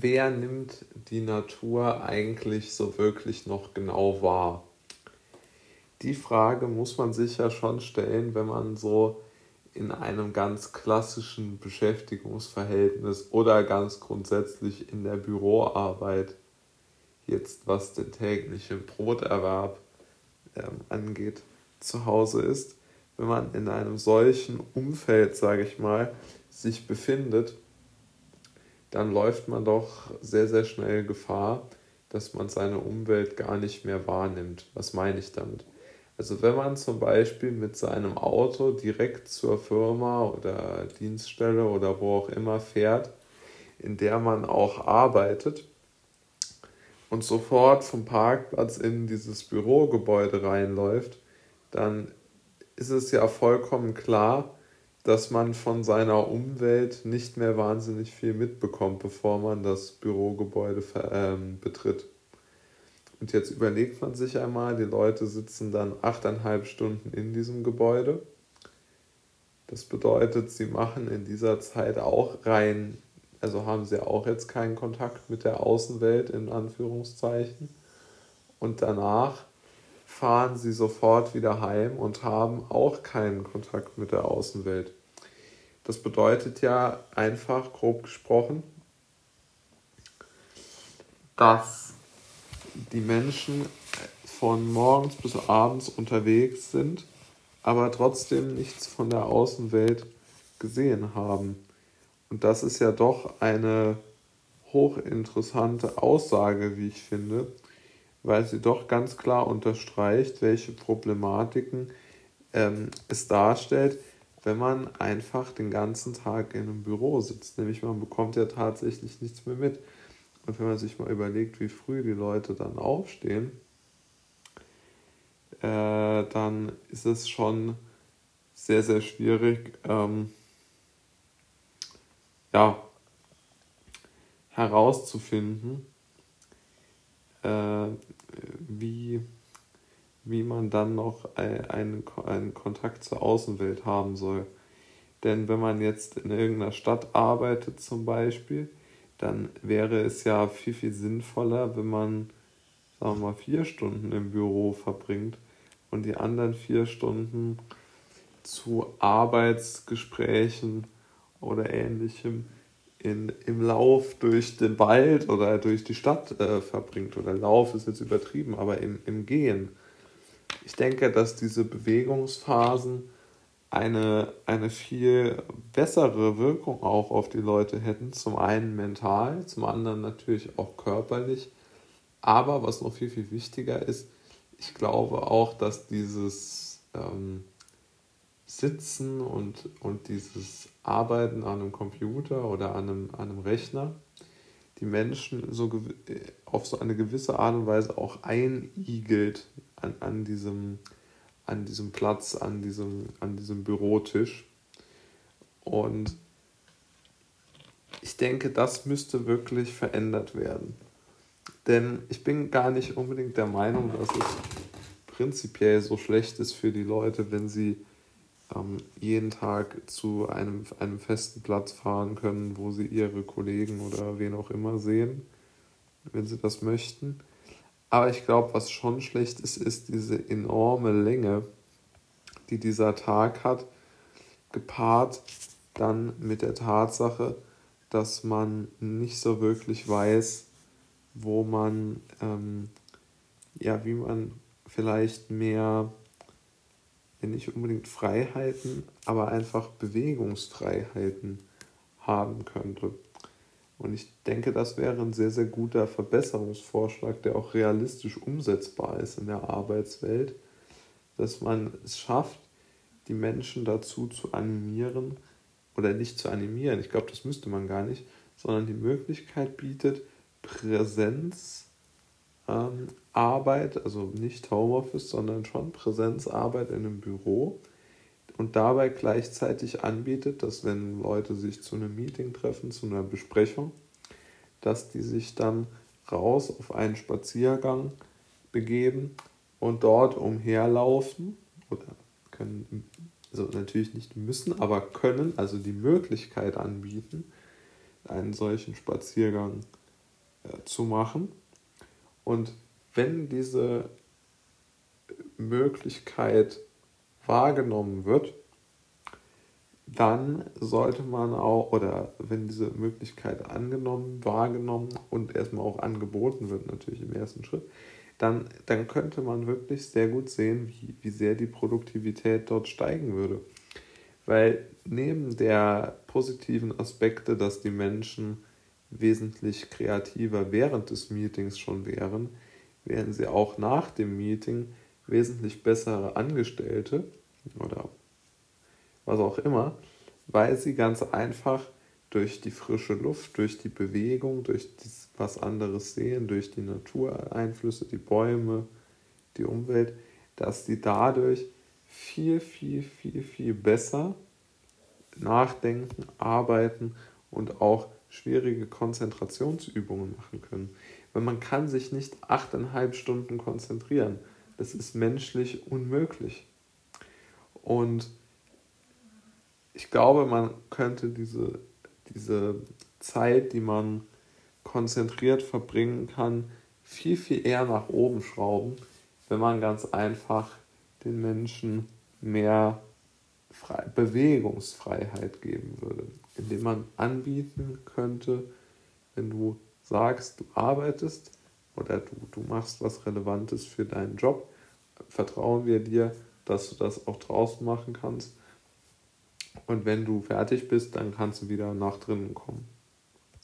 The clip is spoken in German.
wer nimmt die Natur eigentlich so wirklich noch genau wahr? Die Frage muss man sich ja schon stellen, wenn man so in einem ganz klassischen Beschäftigungsverhältnis oder ganz grundsätzlich in der Büroarbeit jetzt was den täglichen Broterwerb ähm, angeht, zu Hause ist. Wenn man in einem solchen Umfeld, sage ich mal, sich befindet, dann läuft man doch sehr, sehr schnell Gefahr, dass man seine Umwelt gar nicht mehr wahrnimmt. Was meine ich damit? Also wenn man zum Beispiel mit seinem Auto direkt zur Firma oder Dienststelle oder wo auch immer fährt, in der man auch arbeitet und sofort vom Parkplatz in dieses Bürogebäude reinläuft, dann ist es ja vollkommen klar, dass man von seiner Umwelt nicht mehr wahnsinnig viel mitbekommt, bevor man das Bürogebäude ähm, betritt. Und jetzt überlegt man sich einmal, die Leute sitzen dann achteinhalb Stunden in diesem Gebäude. Das bedeutet, sie machen in dieser Zeit auch rein, also haben sie auch jetzt keinen Kontakt mit der Außenwelt in Anführungszeichen. Und danach fahren sie sofort wieder heim und haben auch keinen Kontakt mit der Außenwelt. Das bedeutet ja einfach, grob gesprochen, dass die Menschen von morgens bis abends unterwegs sind, aber trotzdem nichts von der Außenwelt gesehen haben. Und das ist ja doch eine hochinteressante Aussage, wie ich finde, weil sie doch ganz klar unterstreicht, welche Problematiken ähm, es darstellt, wenn man einfach den ganzen Tag in einem Büro sitzt. Nämlich man bekommt ja tatsächlich nichts mehr mit. Und wenn man sich mal überlegt, wie früh die Leute dann aufstehen, äh, dann ist es schon sehr, sehr schwierig, ähm, ja, herauszufinden, äh, wie man dann noch einen, einen Kontakt zur Außenwelt haben soll. Denn wenn man jetzt in irgendeiner Stadt arbeitet zum Beispiel, dann wäre es ja viel, viel sinnvoller, wenn man, sagen wir mal, vier Stunden im Büro verbringt und die anderen vier Stunden zu Arbeitsgesprächen oder ähnlichem in, im Lauf durch den Wald oder durch die Stadt äh, verbringt. Oder Lauf ist jetzt übertrieben, aber im, im Gehen. Ich denke, dass diese Bewegungsphasen eine, eine viel bessere Wirkung auch auf die Leute hätten. Zum einen mental, zum anderen natürlich auch körperlich. Aber was noch viel, viel wichtiger ist, ich glaube auch, dass dieses ähm, Sitzen und, und dieses Arbeiten an einem Computer oder an einem, an einem Rechner die Menschen so auf so eine gewisse Art und Weise auch einigelt an, an, diesem, an diesem Platz, an diesem, an diesem Bürotisch. Und ich denke, das müsste wirklich verändert werden. Denn ich bin gar nicht unbedingt der Meinung, dass es prinzipiell so schlecht ist für die Leute, wenn sie jeden Tag zu einem, einem festen Platz fahren können, wo sie ihre Kollegen oder wen auch immer sehen, wenn sie das möchten. Aber ich glaube, was schon schlecht ist, ist diese enorme Länge, die dieser Tag hat, gepaart dann mit der Tatsache, dass man nicht so wirklich weiß, wo man, ähm, ja, wie man vielleicht mehr nicht unbedingt Freiheiten, aber einfach Bewegungsfreiheiten haben könnte. Und ich denke, das wäre ein sehr, sehr guter Verbesserungsvorschlag, der auch realistisch umsetzbar ist in der Arbeitswelt, dass man es schafft, die Menschen dazu zu animieren, oder nicht zu animieren, ich glaube, das müsste man gar nicht, sondern die Möglichkeit bietet, Präsenz ähm, Arbeit, also nicht Homeoffice, sondern schon Präsenzarbeit in einem Büro und dabei gleichzeitig anbietet, dass wenn Leute sich zu einem Meeting treffen, zu einer Besprechung, dass die sich dann raus auf einen Spaziergang begeben und dort umherlaufen oder können, also natürlich nicht müssen, aber können, also die Möglichkeit anbieten, einen solchen Spaziergang äh, zu machen. Und wenn diese Möglichkeit wahrgenommen wird, dann sollte man auch, oder wenn diese Möglichkeit angenommen, wahrgenommen und erstmal auch angeboten wird, natürlich im ersten Schritt, dann, dann könnte man wirklich sehr gut sehen, wie, wie sehr die Produktivität dort steigen würde. Weil neben der positiven Aspekte, dass die Menschen wesentlich kreativer während des Meetings schon wären, wären sie auch nach dem Meeting wesentlich bessere Angestellte oder was auch immer, weil sie ganz einfach durch die frische Luft, durch die Bewegung, durch das, was anderes sehen, durch die Natureinflüsse, die Bäume, die Umwelt, dass sie dadurch viel, viel, viel, viel besser nachdenken, arbeiten und auch schwierige Konzentrationsübungen machen können. Weil man kann sich nicht achteinhalb Stunden konzentrieren. Das ist menschlich unmöglich. Und ich glaube, man könnte diese, diese Zeit, die man konzentriert verbringen kann, viel, viel eher nach oben schrauben, wenn man ganz einfach den Menschen mehr Fre Bewegungsfreiheit geben würde, indem man anbieten könnte, wenn du sagst, du arbeitest oder du, du machst was Relevantes für deinen Job, vertrauen wir dir, dass du das auch draußen machen kannst. Und wenn du fertig bist, dann kannst du wieder nach drinnen kommen.